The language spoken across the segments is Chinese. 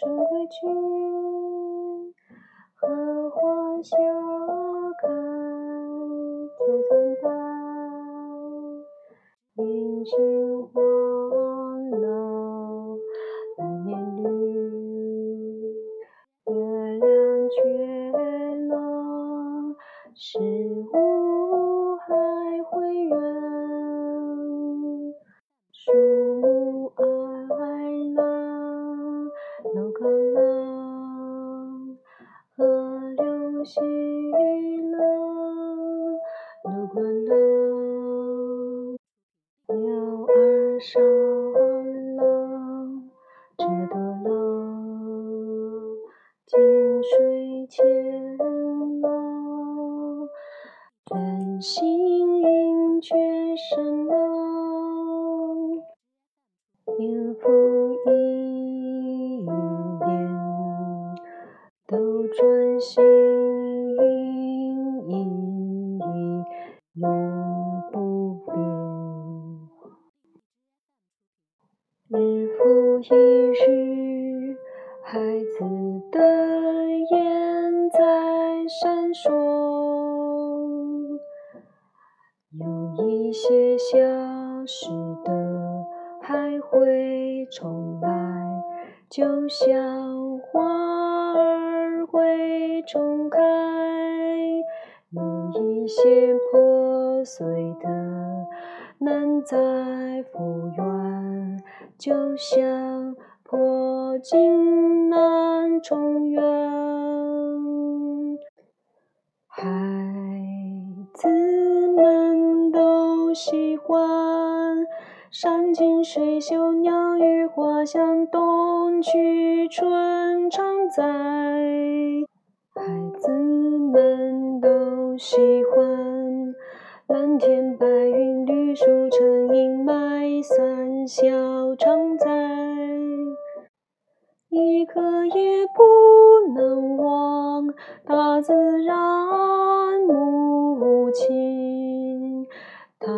春归去，荷花笑开九层黛，银杏黄了来年绿，月亮缺了儿少了折多了，金水浅了人心盈却深了，年复一年斗转星移一日，孩子的眼在闪烁，有一些消失的还会重来，就像花儿会重开，有一些破碎的难再复原，就像破镜难重圆。孩子们都喜欢山清水秀，鸟语花香，冬去春常在。孩子们都喜欢蓝天白云，绿树成荫，麦香都常在。一刻也不能忘大自然母亲，她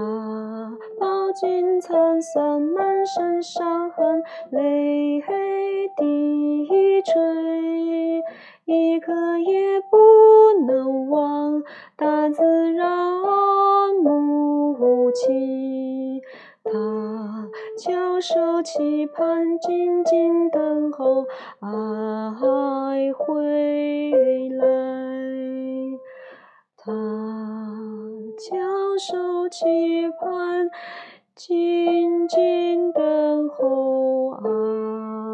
饱经沧桑，满身伤痕，泪滴垂。一刻也不能忘大自然母亲，期盼，静静等候爱回来。他翘首期盼，静静等候爱